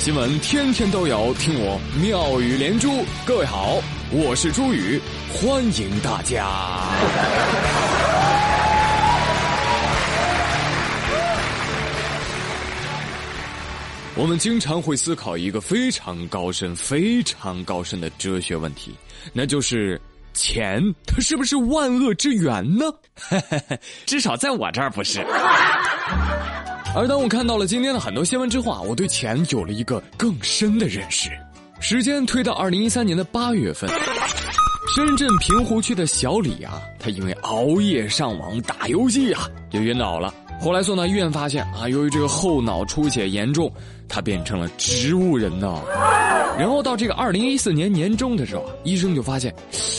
新闻天天都有，听我妙语连珠。各位好，我是朱宇，欢迎大家。我们经常会思考一个非常高深、非常高深的哲学问题，那就是钱它是不是万恶之源呢？至少在我这儿不是。而当我看到了今天的很多新闻之后啊，我对钱有了一个更深的认识。时间推到二零一三年的八月份，深圳平湖区的小李啊，他因为熬夜上网打游戏啊，就晕倒了。后来送到医院发现啊，由于这个后脑出血严重，他变成了植物人呢。然后到这个二零一四年年中的时候，医生就发现，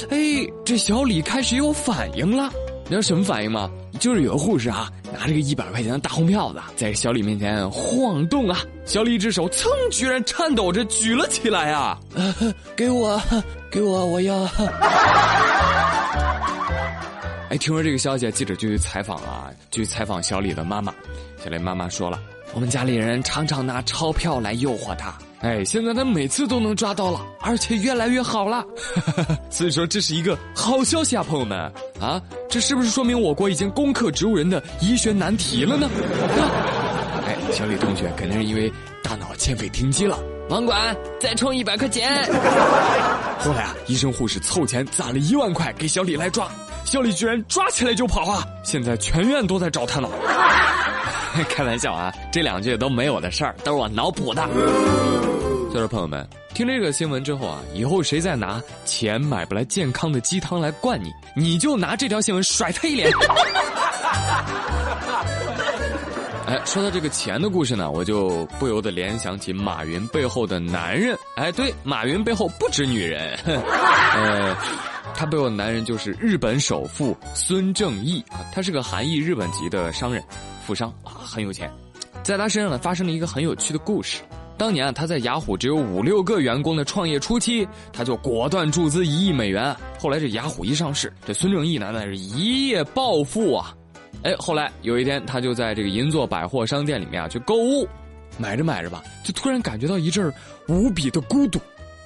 哎，这小李开始有反应了。你知道什么反应吗？就是有个护士啊，拿着个一百块钱的大红票子，在小李面前晃动啊，小李一只手噌，居然颤抖着举了起来啊！给我，给我，我要！哎，听说这个消息，记者就去采访了，就去采访小李的妈妈。小李妈妈说了，我们家里人常常拿钞票来诱惑他。哎，现在他每次都能抓到了，而且越来越好了，所以说这是一个好消息啊，朋友们啊，这是不是说明我国已经攻克植物人的医学难题了呢？哎，小李同学肯定是因为大脑欠费停机了，网管再充一百块钱。后来啊，医生护士凑钱攒了一万块给小李来抓，小李居然抓起来就跑啊！现在全院都在找他呢。开玩笑啊，这两句都没我的事儿，都是我脑补的。所以说，朋友们，听这个新闻之后啊，以后谁再拿钱买不来健康的鸡汤来灌你，你就拿这条新闻甩他一脸。哎，说到这个钱的故事呢，我就不由得联想起马云背后的男人。哎，对，马云背后不止女人，呃，他背后的男人就是日本首富孙正义啊，他是个韩裔日本籍的商人，富商啊，很有钱。在他身上呢，发生了一个很有趣的故事。当年啊，他在雅虎只有五六个员工的创业初期，他就果断注资一亿美元。后来这雅虎一上市，这孙正义呢那是一夜暴富啊！哎，后来有一天，他就在这个银座百货商店里面啊去购物，买着买着吧，就突然感觉到一阵无比的孤独，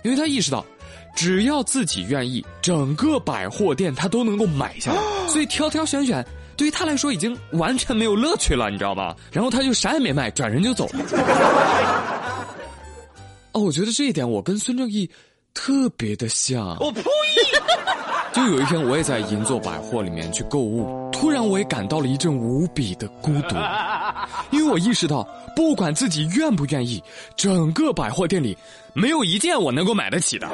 因为他意识到，只要自己愿意，整个百货店他都能够买下来，所以挑挑选选。对于他来说已经完全没有乐趣了，你知道吧？然后他就啥也没卖，转身就走了。哦，我觉得这一点我跟孙正义特别的像。我呸！就有一天我也在银座百货里面去购物，突然我也感到了一阵无比的孤独，因为我意识到，不管自己愿不愿意，整个百货店里没有一件我能够买得起的，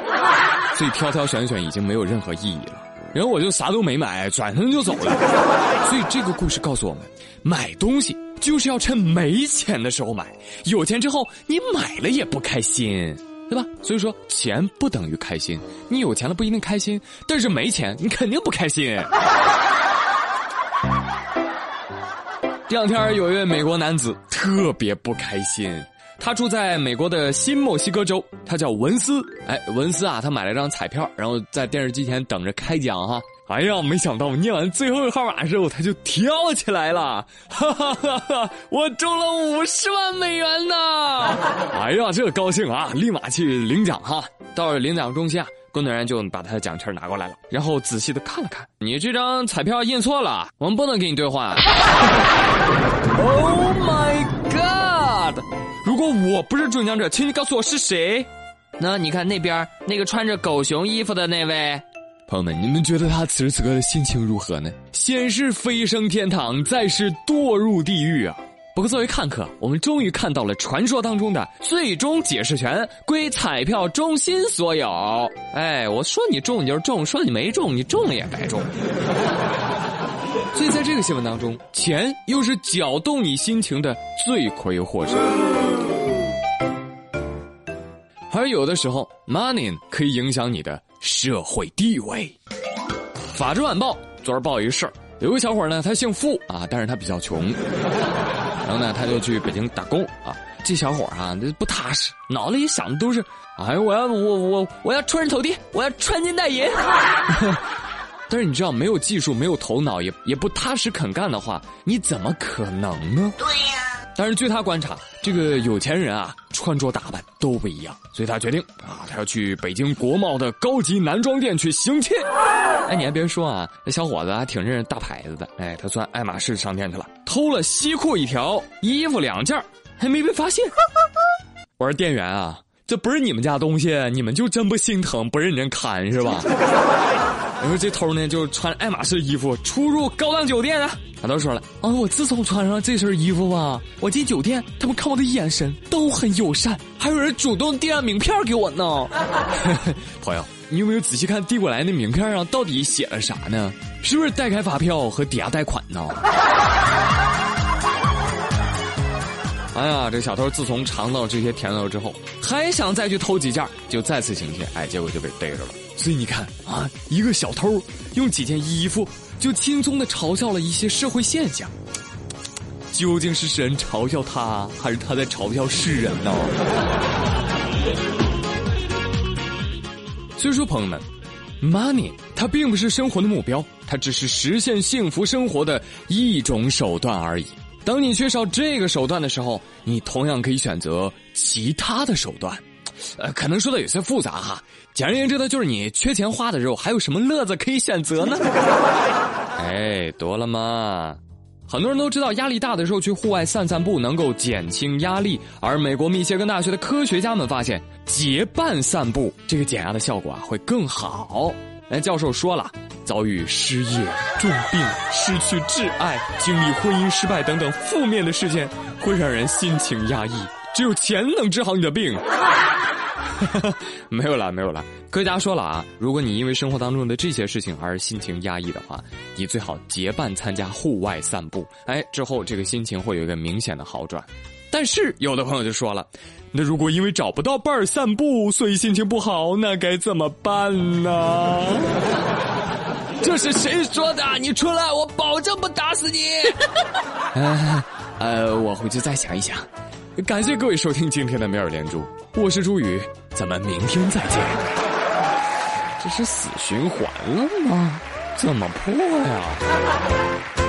所以挑挑选选已经没有任何意义了。然后我就啥都没买，转身就走了。所以这个故事告诉我们，买东西就是要趁没钱的时候买，有钱之后你买了也不开心，对吧？所以说钱不等于开心，你有钱了不一定开心，但是没钱你肯定不开心。这两天有一位美国男子特别不开心。他住在美国的新墨西哥州，他叫文斯。哎，文斯啊，他买了张彩票，然后在电视机前等着开奖哈。哎呀，没想到念完最后一个号码之后，他就跳起来了，哈哈哈哈！我中了五十万美元呢！哎呀，这高兴啊，立马去领奖哈。到了领奖中心啊，工作人员就把他的奖券拿过来了，然后仔细的看了看，你这张彩票印错了，我们不能给你兑换。Oh my god！如果我不是中奖者，请你告诉我是谁？那你看那边那个穿着狗熊衣服的那位，朋友们，你们觉得他此时此刻的心情如何呢？先是飞升天堂，再是堕入地狱啊！不过作为看客，我们终于看到了传说当中的最终解释权归彩票中心所有。哎，我说你中你就是中，说你没中你中了也白中。所以在这个新闻当中，钱又是搅动你心情的罪魁祸首。而有的时候，money 可以影响你的社会地位。法制晚报昨儿报一事儿，有个小伙呢，他姓付啊，但是他比较穷，然后呢，他就去北京打工啊。这小伙啊，这不踏实，脑子里想的都是，哎，我要我我我要出人头地，我要穿金戴银。但是你知道，没有技术、没有头脑，也也不踏实肯干的话，你怎么可能呢？对呀。但是据他观察，这个有钱人啊，穿着打扮都不一样，所以他决定啊，他要去北京国贸的高级男装店去行窃。哎，你还别说啊，这小伙子还挺认识大牌子的。哎，他钻爱马仕商店去了，偷了西裤一条，衣服两件，还没被发现。我说店员啊，这不是你们家东西，你们就真不心疼，不认真看是吧？你说这偷呢，就穿爱马仕衣服出入高档酒店啊。他都说了啊，我自从穿上这身衣服吧，我进酒店，他们看我的眼神都很友善，还有人主动递上名片给我呢。朋友，你有没有仔细看递过来那名片上到底写了啥呢？是不是代开发票和抵押贷款呢？哎呀，这小偷自从尝到这些甜头之后，还想再去偷几件，就再次行窃，哎，结果就被逮着了。所以你看啊，一个小偷用几件衣服。就轻松的嘲笑了一些社会现象，究竟是神嘲笑他，还是他在嘲笑世人呢？所以说，朋友们，money 它并不是生活的目标，它只是实现幸福生活的一种手段而已。当你缺少这个手段的时候，你同样可以选择其他的手段。呃，可能说的有些复杂哈。简而言之呢，就是你缺钱花的时候，还有什么乐子可以选择呢？哎，多了嘛？很多人都知道，压力大的时候去户外散散步能够减轻压力。而美国密歇根大学的科学家们发现，结伴散步这个减压的效果啊会更好。哎，教授说了，遭遇失业、重病、失去挚爱、经历婚姻失败等等负面的事件，会让人心情压抑。只有钱能治好你的病。没有了，没有了。科学家说了啊，如果你因为生活当中的这些事情而心情压抑的话，你最好结伴参加户外散步。哎，之后这个心情会有一个明显的好转。但是有的朋友就说了，那如果因为找不到伴儿散步，所以心情不好，那该怎么办呢？这是谁说的？你出来，我保证不打死你。呃，我回去再想一想。感谢各位收听今天的梅尔连珠，我是朱宇，咱们明天再见。这是死循环了吗？怎么破呀？